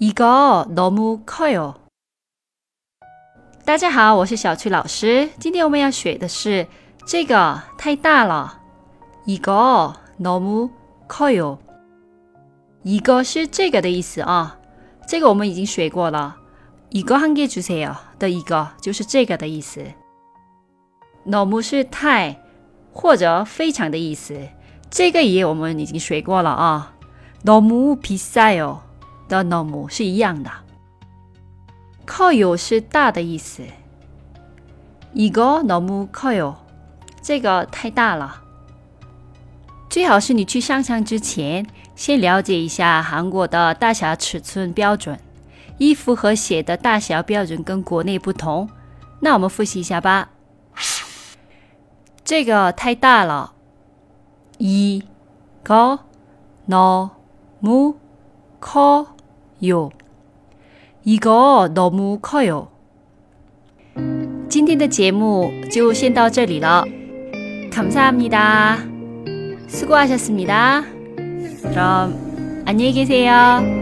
이거너무커요。大家好，我是小崔老师。今天我们要学的是这个太大了。이거너무커 요。 一个是这个的意思啊，这个我们已经学过了。一个한개주세요的一个就是这个的意思。너무是太或者非常的意思，这个也我们已经学过了啊。너무비싸요 的너무是一样的。커요是大的意思。이거너무커 요， 这个太大了。最好是你去上场之前，先了解一下韩国的大小尺寸标准，衣服和鞋的大小标准跟国内不同。那我们复习一下吧。这个太大了。이거너무커 요一个너무커 요。 今天的节目就先到这里了。감사합니 다。 수고하셨습니다。 그럼안녕히계세요